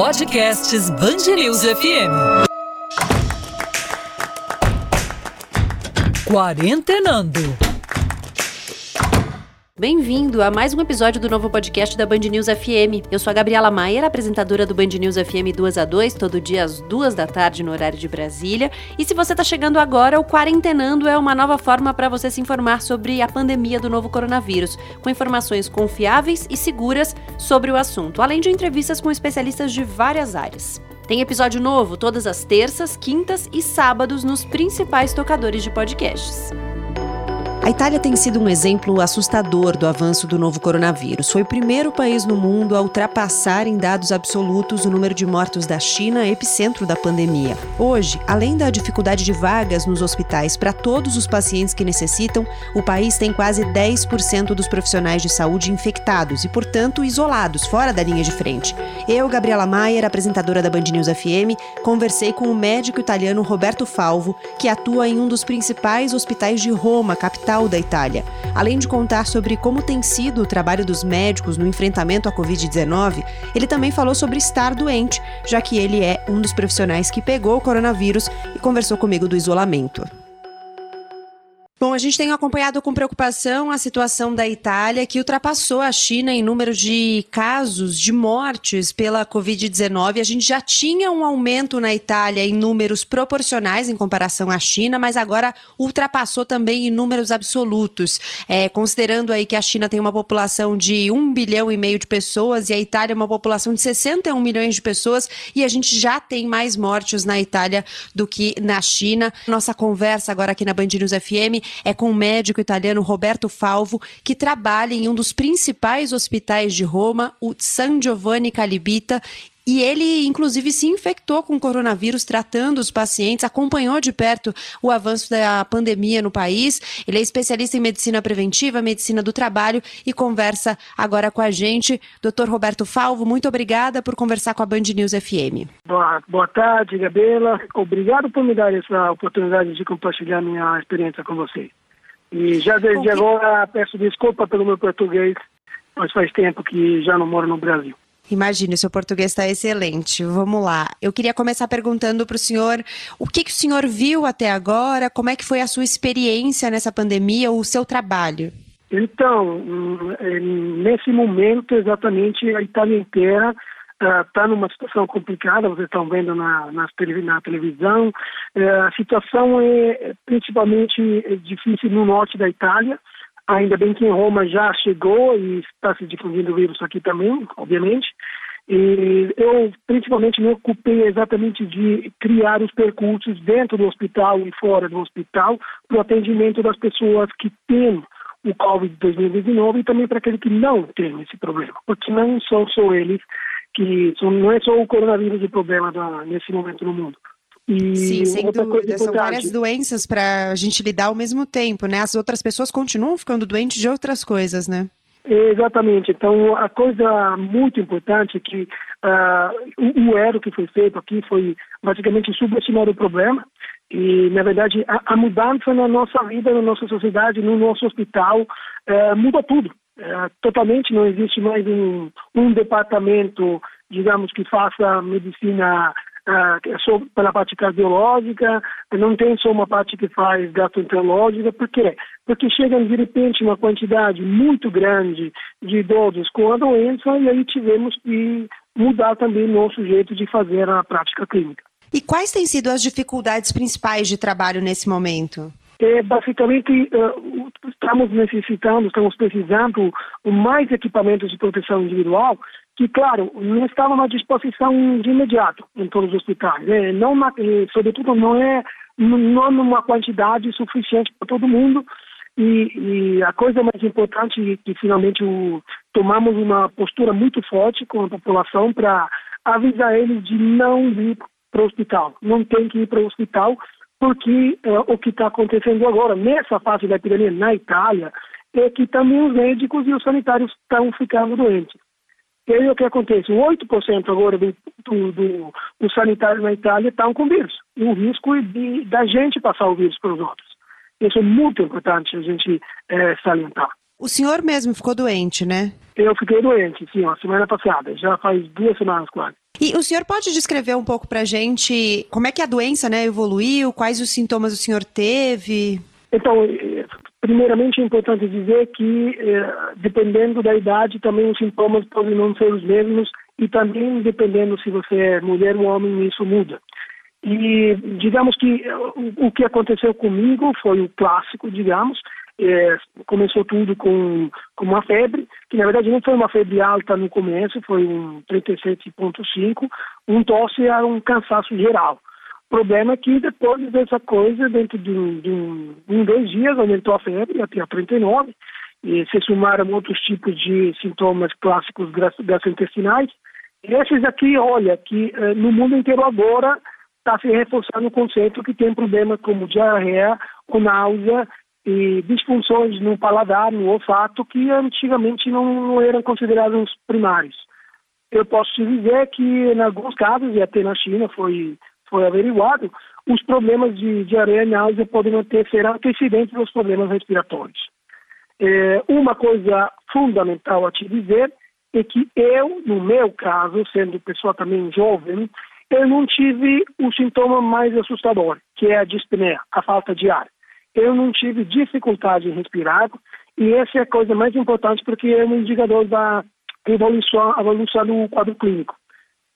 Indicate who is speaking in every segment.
Speaker 1: Podcasts Bangerils FM. Quarentenando.
Speaker 2: Bem-vindo a mais um episódio do novo podcast da Band News FM. Eu sou a Gabriela Maier, apresentadora do Band News FM 2 a 2, todo dia às 2 da tarde no horário de Brasília. E se você está chegando agora, o Quarentenando é uma nova forma para você se informar sobre a pandemia do novo coronavírus, com informações confiáveis e seguras sobre o assunto, além de entrevistas com especialistas de várias áreas. Tem episódio novo todas as terças, quintas e sábados nos principais tocadores de podcasts. A Itália tem sido um exemplo assustador do avanço do novo coronavírus. Foi o primeiro país no mundo a ultrapassar em dados absolutos o número de mortos da China, epicentro da pandemia. Hoje, além da dificuldade de vagas nos hospitais para todos os pacientes que necessitam, o país tem quase 10% dos profissionais de saúde infectados e, portanto, isolados, fora da linha de frente. Eu, Gabriela Maier, apresentadora da Band News FM, conversei com o médico italiano Roberto Falvo, que atua em um dos principais hospitais de Roma, capital da Itália. Além de contar sobre como tem sido o trabalho dos médicos no enfrentamento à Covid-19, ele também falou sobre estar doente, já que ele é um dos profissionais que pegou o coronavírus e conversou comigo do isolamento. Bom, a gente tem acompanhado com preocupação a situação da Itália, que ultrapassou a China em número de casos de mortes pela Covid-19. A gente já tinha um aumento na Itália em números proporcionais em comparação à China, mas agora ultrapassou também em números absolutos. É, considerando aí que a China tem uma população de 1 bilhão e meio de pessoas e a Itália uma população de 61 milhões de pessoas, e a gente já tem mais mortes na Itália do que na China. Nossa conversa agora aqui na Band News FM é com o médico italiano Roberto Falvo, que trabalha em um dos principais hospitais de Roma, o San Giovanni Calibita, e ele, inclusive, se infectou com coronavírus, tratando os pacientes, acompanhou de perto o avanço da pandemia no país. Ele é especialista em medicina preventiva, medicina do trabalho e conversa agora com a gente. Doutor Roberto Falvo, muito obrigada por conversar com a Band News FM.
Speaker 3: Boa, boa tarde, Gabriela. Obrigado por me dar essa oportunidade de compartilhar minha experiência com você. E já desde agora peço desculpa pelo meu português, mas faz tempo que já não moro no Brasil.
Speaker 2: Imagine, o seu português está excelente. Vamos lá. Eu queria começar perguntando para o senhor o que, que o senhor viu até agora, como é que foi a sua experiência nessa pandemia, o seu trabalho?
Speaker 3: Então, é, nesse momento, exatamente, a Itália inteira está uh, numa situação complicada, vocês estão vendo na, na, na televisão. Uh, a situação é principalmente difícil no norte da Itália, Ainda bem que em Roma já chegou e está se difundindo o vírus aqui também, obviamente. E eu, principalmente, me ocupei exatamente de criar os percursos dentro do hospital e fora do hospital para o atendimento das pessoas que têm o Covid-2019 e também para aqueles que não têm esse problema, porque não são só eles que são, não é só o coronavírus o problema da, nesse momento no mundo.
Speaker 2: E Sim, sem dúvida. São várias doenças para a gente lidar ao mesmo tempo, né? As outras pessoas continuam ficando doentes de outras coisas, né?
Speaker 3: Exatamente. Então, a coisa muito importante é que uh, o erro que foi feito aqui foi basicamente subestimar o problema e, na verdade, a, a, mudança na nossa vida, na nossa sociedade, no nosso hospital, uh, muda tudo. Uh, totalmente não existe mais um, um departamento, digamos, que faça medicina é só pela parte cardiológica, não tem só uma parte que faz gastroenterológica, por quê? Porque chega de repente uma quantidade muito grande de idosos com a doença e aí tivemos que mudar também nosso jeito de fazer a prática clínica.
Speaker 2: E quais têm sido as dificuldades principais de trabalho nesse momento?
Speaker 3: É, basicamente, uh, estamos necessitando, estamos precisando mais equipamentos de proteção individual que, claro, não estavam à disposição de imediato em todos os hospitais. Né? Não, sobretudo, não é não numa quantidade suficiente para todo mundo. E, e, a coisa mais importante é que finalmente o, tomamos uma postura muito forte com a população para avisar eles de não ir para o hospital. Não tem que ir para o hospital porque é, o que está acontecendo agora nessa fase da epidemia na Itália é que também os médicos e os sanitários estão ficando doentes. E aí o que acontece? 8% agora do, do, do, do sanitário na Itália estão com vírus. E o risco é de, da gente passar o vírus para os outros. Isso é muito importante a gente é, salientar.
Speaker 2: O senhor mesmo ficou doente, né?
Speaker 3: Eu fiquei doente, sim, ó, semana passada, já faz duas semanas quase.
Speaker 2: E o senhor pode descrever um pouco para a gente como é que a doença né, evoluiu, quais os sintomas o senhor teve?
Speaker 3: Então, primeiramente é importante dizer que, eh, dependendo da idade, também os sintomas podem não ser os mesmos e também dependendo se você é mulher ou homem, isso muda. E digamos que o que aconteceu comigo foi o clássico, digamos, é, começou tudo com, com uma febre, que na verdade não foi uma febre alta no começo, foi um 37,5, um tosse e um cansaço geral. O problema é que depois dessa coisa, dentro de um, de um, um dois dias, aumentou a febre até a 39, e se somaram outros tipos de sintomas clássicos gastrointestinais. E esses aqui, olha, que eh, no mundo inteiro agora está se reforçando o conceito que tem problemas como diarreia ou náusea e disfunções no paladar, no olfato, que antigamente não eram considerados primários. Eu posso te dizer que, em alguns casos, e até na China foi, foi averiguado, os problemas de diarreia e náusea podem ter, ser antecedentes aos problemas respiratórios. É, uma coisa fundamental a te dizer é que eu, no meu caso, sendo pessoa também jovem, eu não tive o sintoma mais assustador, que é a dispneia, a falta de ar eu não tive dificuldade em respirar, e essa é a coisa mais importante porque é um indicador da evolução, evolução do quadro clínico.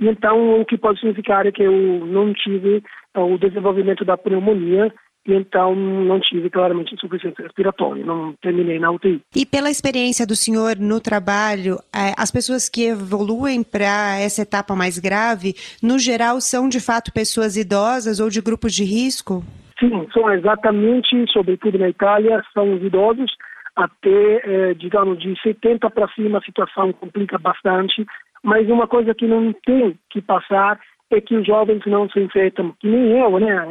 Speaker 3: Então, o que pode significar é que eu não tive uh, o desenvolvimento da pneumonia e então não tive claramente insuficiência respiratória, não terminei na UTI.
Speaker 2: E pela experiência do senhor no trabalho, eh, as pessoas que evoluem para essa etapa mais grave, no geral, são de fato pessoas idosas ou de grupos de risco?
Speaker 3: Sim, são exatamente, sobretudo na Itália, são os idosos, até, eh, digamos, de 70 para cima a situação complica bastante, mas uma coisa que não tem que passar é que os jovens não se infectam, que nem eu, né?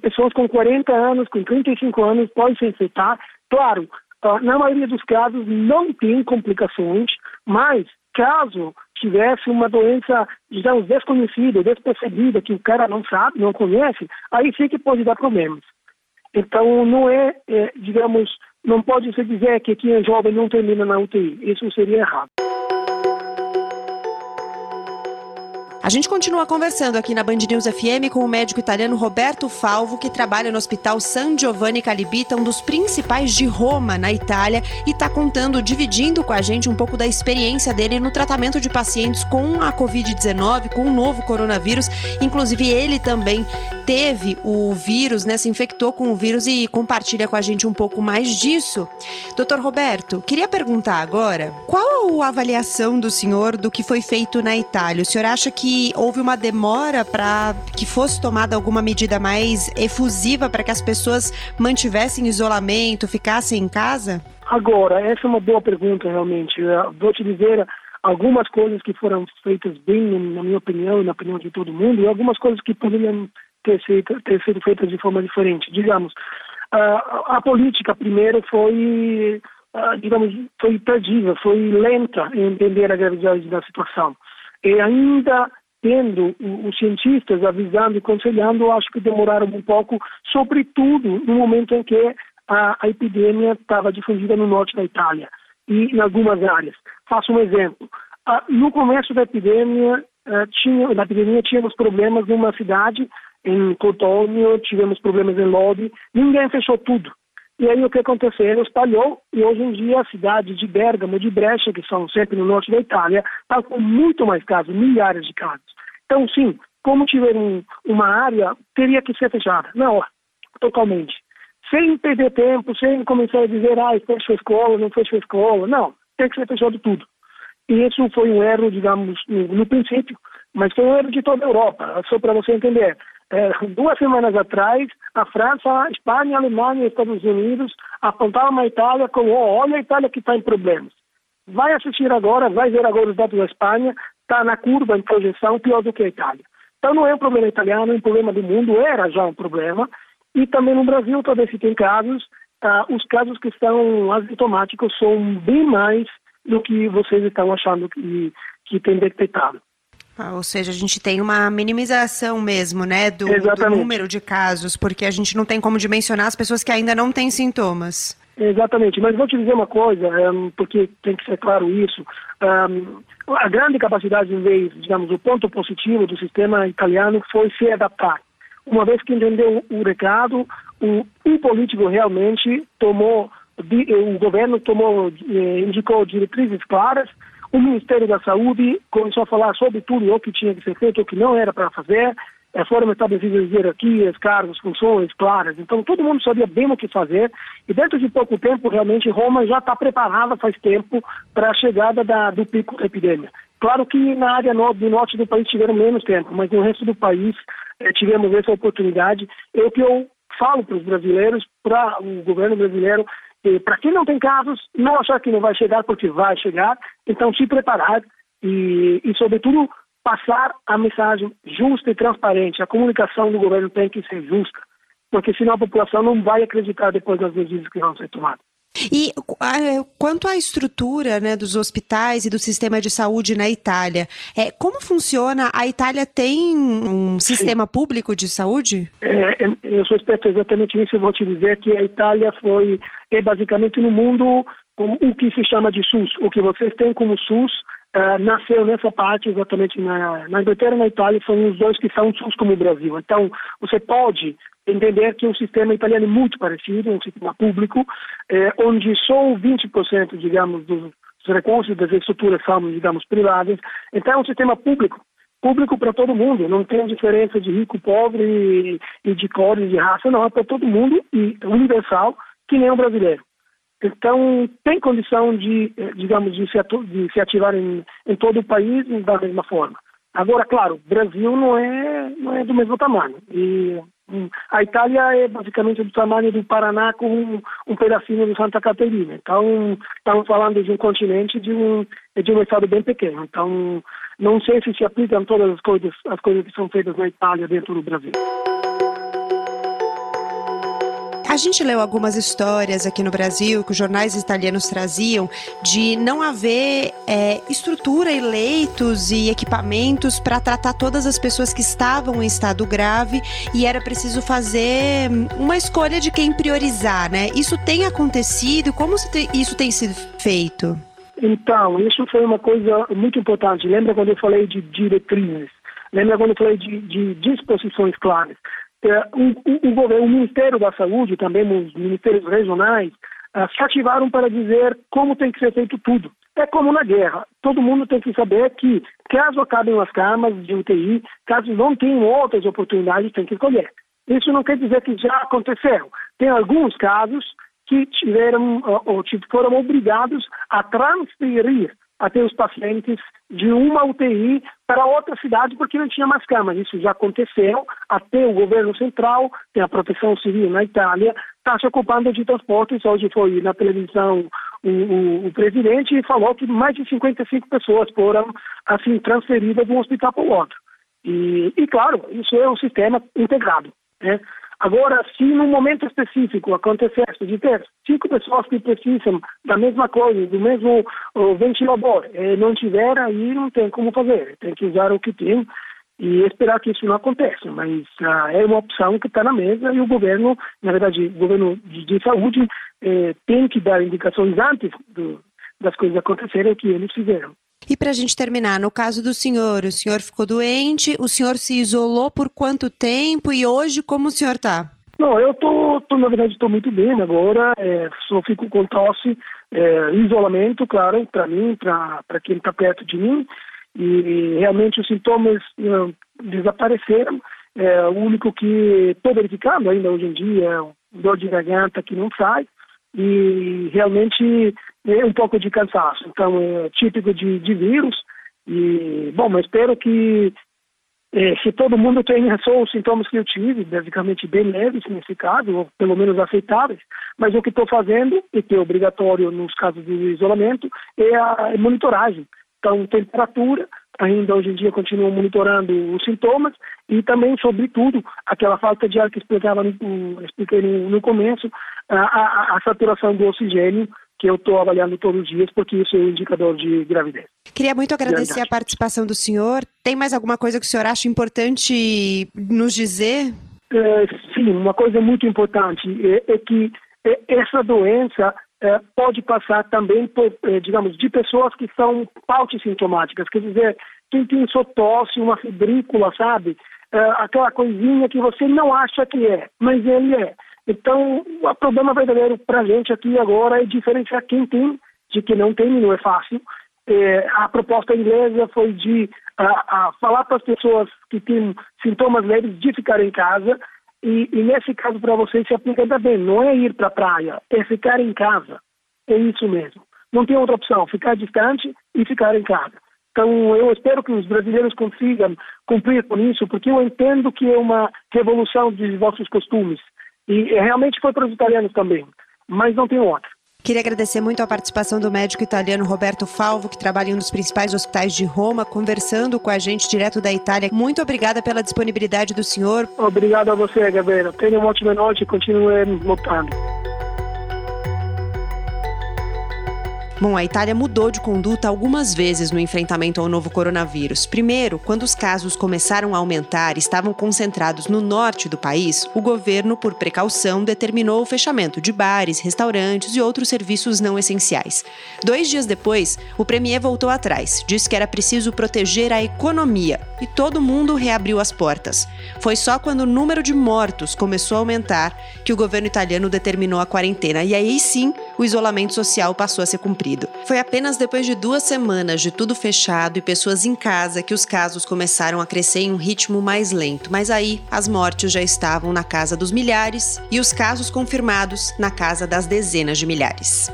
Speaker 3: Pessoas com 40 anos, com 35 anos podem se infectar. Claro, ah, na maioria dos casos não tem complicações, mas caso tivesse uma doença, digamos, desconhecida, despercebida, que o cara não sabe, não conhece, aí sim que pode dar problemas. Então, não é, é digamos, não pode se dizer que quem é jovem não termina na UTI. Isso seria errado.
Speaker 2: A gente continua conversando aqui na Band News FM com o médico italiano Roberto Falvo, que trabalha no Hospital San Giovanni Calibita, um dos principais de Roma, na Itália, e está contando, dividindo com a gente um pouco da experiência dele no tratamento de pacientes com a Covid-19, com o novo coronavírus. Inclusive, ele também teve o vírus, né, se infectou com o vírus e compartilha com a gente um pouco mais disso. Doutor Roberto, queria perguntar agora, qual a avaliação do senhor do que foi feito na Itália? O senhor acha que houve uma demora para que fosse tomada alguma medida mais efusiva para que as pessoas mantivessem isolamento, ficassem em casa?
Speaker 3: Agora, essa é uma boa pergunta realmente. Eu vou te dizer algumas coisas que foram feitas bem, na minha opinião e na opinião de todo mundo, e algumas coisas que poderiam ter sido, ter sido feitas de forma diferente. Digamos, a, a política primeiro foi, digamos, foi tardiva, foi lenta em entender a gravidade da situação. E ainda tendo os cientistas avisando e aconselhando, acho que demoraram um pouco, sobretudo no momento em que a, a epidemia estava difundida no norte da Itália e em algumas áreas. Faço um exemplo. Ah, no começo da epidemia, ah, tinha, da epidemia, tínhamos problemas numa cidade, em Cotônio, tivemos problemas em Lodi, ninguém fechou tudo. E aí o que aconteceu? Ele espalhou e hoje em dia a cidade de Bergamo, de Brescia, que são sempre no norte da Itália, está com muito mais casos, milhares de casos. Então, sim, como tiver um, uma área, teria que ser fechada, não, totalmente. Sem perder tempo, sem começar a dizer, ah, fechou a escola, não fechou a escola. Não, tem que ser fechado tudo. E isso foi um erro, digamos, no, no princípio, mas foi um erro de toda a Europa, só para você entender. É, duas semanas atrás, a França, a Espanha, a Alemanha e Estados Unidos apontavam a Itália como, oh, olha a Itália que está em problemas. Vai assistir agora, vai ver agora os dados da Espanha, está na curva em projeção pior do que a Itália. Então não é um problema italiano, é um problema do mundo, era já um problema. E também no Brasil, talvez se tem casos, ah, os casos que estão assintomáticos são bem mais do que vocês estão achando que, que tem detectado.
Speaker 2: Ah, ou seja, a gente tem uma minimização mesmo, né, do, do, número de casos, porque a gente não tem como dimensionar as pessoas que ainda não têm sintomas.
Speaker 3: Exatamente, mas vou te dizer uma coisa, um, porque tem que ser claro isso. Um, a grande capacidade, digamos, o ponto positivo do sistema italiano foi se adaptar. Uma vez que entendeu o recado, o, político realmente tomou, o governo tomou, eh, indicou diretrizes claras, o Ministério da Saúde começou a falar sobre tudo o que tinha que ser feito, o que não era para fazer, é, foram estabelecidas hierarquias, cargos, funções claras. Então, todo mundo sabia bem o que fazer. E dentro de pouco tempo, realmente, Roma já está preparada faz tempo para a chegada da, do pico da epidemia. Claro que na área no, do norte do país tiveram menos tempo, mas no resto do país eh, tivemos essa oportunidade. É o que eu falo para os brasileiros, para o governo brasileiro, para quem não tem casos, não achar que não vai chegar, porque vai chegar, então se preparar e, e sobretudo, passar a mensagem justa e transparente. A comunicação do governo tem que ser justa, porque senão a população não vai acreditar depois das medidas que vão ser tomadas.
Speaker 4: E quanto à estrutura né, dos hospitais e do sistema de saúde na Itália, é, como funciona? A Itália tem um sistema Sim. público de saúde?
Speaker 3: É, é eu suspeito exatamente isso. Eu vou te dizer que a Itália foi, é basicamente no mundo, o que se chama de SUS. O que vocês têm como SUS Uh, nasceu nessa parte exatamente na, na Inglaterra e na Itália, são os dois que são SUS como o Brasil. Então, você pode entender que o sistema italiano é muito parecido, um sistema público, eh, onde só 20%, digamos, dos recursos das estruturas são, digamos, privadas. Então, é um sistema público, público para todo mundo, não tem diferença de rico, pobre e de cores, de raça, não, é para todo mundo e universal, que nem o brasileiro. Então, tem condição de, eh, digamos, de se, de se ativar em, em, todo o país da mesma forma. Agora, claro, Brasil não é, não é do mesmo tamanho. E hum, a Itália é basicamente do tamanho do Paraná com um, um pedacinho de Santa Catarina. Então, estamos falando de um continente de um, de um estado bem pequeno. Então, não sei se se aplicam todas as coisas, as coisas que são feitas na Itália dentro do Brasil.
Speaker 4: A gente leu algumas histórias aqui no Brasil que os jornais italianos traziam de não haver é, estrutura e leitos e equipamentos para tratar todas as pessoas que estavam em estado grave e era preciso fazer uma escolha de quem priorizar, né? Isso tem acontecido? Como isso tem sido feito?
Speaker 3: Então, isso foi uma coisa muito importante. Lembra quando eu falei de diretrizes? Lembra quando eu falei de, de disposições claras? É, o, governo, o Ministério da Saúde, também os ministérios regionais, uh, se ativaram para dizer como tem que ser feito tudo. É como na guerra. Todo mundo tem que saber que, caso acabem as camas de UTI, caso não tenham outras oportunidades, tem que escolher. Isso não quer dizer que já aconteceu. Tem alguns casos que tiveram ou foram obrigados a transferir até os pacientes de uma UTI para outra cidade porque não tinha mais camas. Isso já aconteceu. Até o governo central, tem a proteção civil na Itália, está se ocupando de transportes. Hoje foi na televisão o, o, o, presidente e falou que mais de 55 pessoas foram assim transferidas de um hospital para o outro. E, e claro, isso é um sistema integrado. Né? Agora, se num momento específico acontecesse de ter cinco pessoas que precisam da mesma coisa, do mesmo ventilador, e não tiver, aí não tem como fazer. Tem que usar o que tem e esperar que isso não aconteça. Mas uh, é uma opção que está na mesa e o governo, na verdade, o governo de, de saúde eh, tem que dar indicações antes do, das coisas acontecerem que eles fizeram.
Speaker 4: E para a gente terminar, no caso do senhor, o senhor ficou doente, o senhor se isolou por quanto tempo e hoje como o senhor está?
Speaker 3: Não, eu tô, tô, na verdade estou muito bem agora, é, só fico com tosse, é, isolamento, claro, para mim, para quem está perto de mim, e realmente os sintomas uh, desapareceram. É, o único que estou verificando ainda hoje em dia é dor de garganta que não sai, e realmente é um pouco de cansaço. Então, é típico de, de vírus. E, bom, mas espero que é, se todo mundo tenha só os sintomas que eu tive, basicamente bem leves nesse caso, ou pelo menos aceitáveis, mas o que estou fazendo, e que é obrigatório nos casos de isolamento, é a monitoragem. Então, temperatura, ainda hoje em dia continuam monitorando os sintomas e também, sobretudo, aquela falta de ar que explicava no, expliquei no, no começo, a, a, a saturação do oxigênio que eu estou avaliando todos os dias, porque isso é um indicador de gravidez.
Speaker 4: Queria muito agradecer a participação do senhor. Tem mais alguma coisa que o senhor acha importante nos dizer?
Speaker 3: É, sim, uma coisa muito importante é, é que essa doença é, pode passar também por, é, digamos, de pessoas que são sintomáticas, quer dizer, quem tem só tosse, uma fibrícula, sabe? É, aquela coisinha que você não acha que é, mas ele é. Então, o problema verdadeiro para a gente aqui agora é diferenciar quem tem de quem não tem, não é fácil. É, a proposta inglesa foi de a, a falar para as pessoas que têm sintomas leves de ficar em casa, e, e nesse caso, para vocês, se aplica também. Não é ir para a praia, é ficar em casa. É isso mesmo. Não tem outra opção, ficar distante e ficar em casa. Então, eu espero que os brasileiros consigam cumprir com isso, porque eu entendo que é uma revolução dos vossos costumes. E realmente foi para os italianos também, mas não tem outra.
Speaker 2: Queria agradecer muito a participação do médico italiano Roberto Falvo, que trabalha em um dos principais hospitais de Roma, conversando com a gente direto da Itália. Muito obrigada pela disponibilidade do senhor.
Speaker 3: Obrigado a você, Gabriela. Tenha uma ótima noite e continue lutando.
Speaker 2: Bom, a Itália mudou de conduta algumas vezes no enfrentamento ao novo coronavírus. Primeiro, quando os casos começaram a aumentar e estavam concentrados no norte do país, o governo, por precaução, determinou o fechamento de bares, restaurantes e outros serviços não essenciais. Dois dias depois, o premier voltou atrás, disse que era preciso proteger a economia e todo mundo reabriu as portas. Foi só quando o número de mortos começou a aumentar que o governo italiano determinou a quarentena e aí sim o isolamento social passou a ser cumprido. Foi apenas depois de duas semanas de tudo fechado e pessoas em casa que os casos começaram a crescer em um ritmo mais lento. Mas aí, as mortes já estavam na casa dos milhares e os casos confirmados na casa das dezenas de milhares.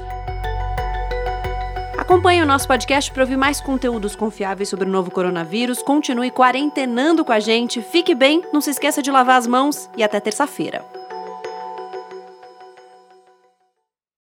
Speaker 5: Acompanhe o nosso podcast para ouvir mais conteúdos confiáveis sobre o novo coronavírus. Continue quarentenando com a gente. Fique bem, não se esqueça de lavar as mãos e até terça-feira.